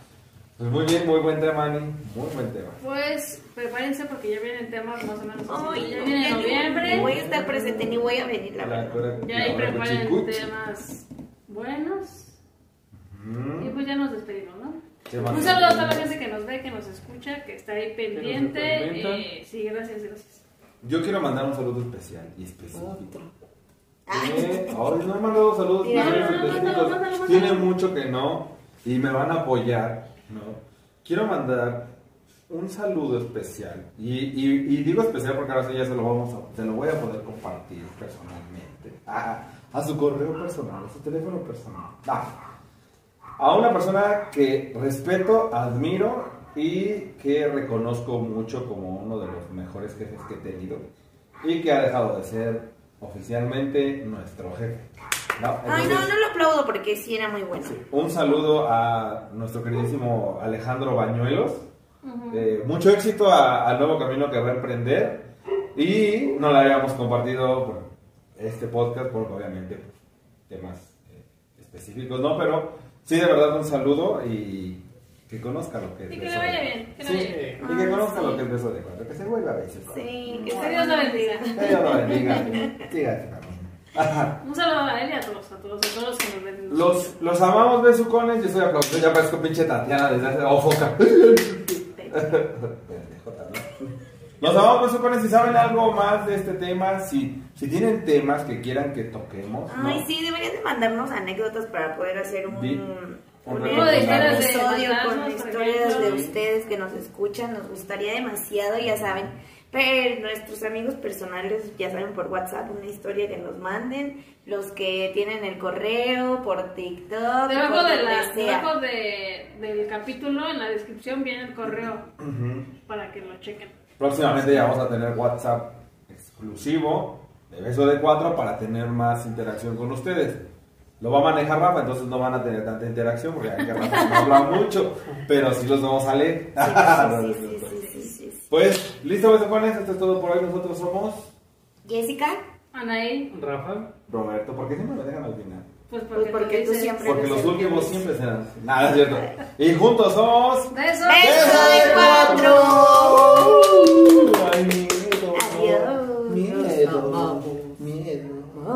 Pues muy bien, muy buen tema, Ani. Muy buen tema. Pues prepárense porque ya vienen temas más o menos así. Ay, ya no, viene noviembre. Voy a estar presente ni voy a venir, la La verdad. Ya ahí preparen cuchicuchi. temas buenos. Y pues ya nos despedimos, ¿no? Un saludo a toda la gente que nos ve, que nos escucha, que está ahí pendiente. Eh, sí, gracias, gracias. Yo quiero mandar un saludo especial y específico. Otro. Eh, ay, no he mandado saludos no, no, mándalo. Tiene mucho que no y me van a apoyar, ¿no? Quiero mandar un saludo especial y, y- y digo especial porque ahora sí ya se lo vamos a, se lo voy a poder compartir personalmente a, a su correo personal, a su teléfono personal. Ah, a una persona que respeto, admiro y que reconozco mucho como uno de los mejores jefes que he tenido y que ha dejado de ser oficialmente nuestro jefe. ¿no? Ay, no, Entonces, no lo aplaudo porque sí era muy bueno. Un saludo a nuestro queridísimo Alejandro Bañuelos. Ujú. Eh, mucho éxito al nuevo camino que va a emprender Y no le habíamos compartido bueno, este podcast porque obviamente pues, temas eh, específicos, ¿no? Pero sí, de verdad un saludo y que conozca lo que es Y que le vaya bien, que le Sí, vaya bien. y que Ay, conozca lo que es beso de cuatro, que se vuelva a beso. Sí, Que Dios lo bendiga. Que Dios lo bendiga. Sígate. Ajá. Un saludo a él y a todos, a todos, a todos los que nos ven. Los, los amamos besucones, yo soy aplaudido, ya parezco pinche Tatiana desde hace... ¡Oh, foca! Los amamos besucones, si saben algo más de este tema, si, si tienen temas que quieran que toquemos, ¿no? Ay, sí, deberían de mandarnos anécdotas para poder hacer un, episodio con historias de ustedes que nos escuchan. Nos gustaría demasiado, ya saben. Pero nuestros amigos personales, ya saben, por WhatsApp, una historia que nos manden. Los que tienen el correo, por TikTok, Debajo, por de donde la, sea. debajo de, del capítulo, en la descripción, viene el correo para que lo chequen. Próximamente ya vamos a tener WhatsApp exclusivo de Beso de Cuatro para tener más interacción con ustedes. Lo va a manejar Rafa, entonces no van a tener tanta interacción porque aquí Rafa no habla mucho, pero sí los vamos a leer. Sí, sí, sí, sí, sí, sí, sí. Pues, listo, besocones, esto es todo por hoy. Nosotros somos Jessica, Anaí, Rafa. Roberto, ¿por qué siempre me dejan al final? Pues porque, pues porque tú, dices, tú, siempre Porque los últimos siempre serán. Nada, es cierto. Y juntos somos. ¡Beso, Beso de cuatro! Uh, ay.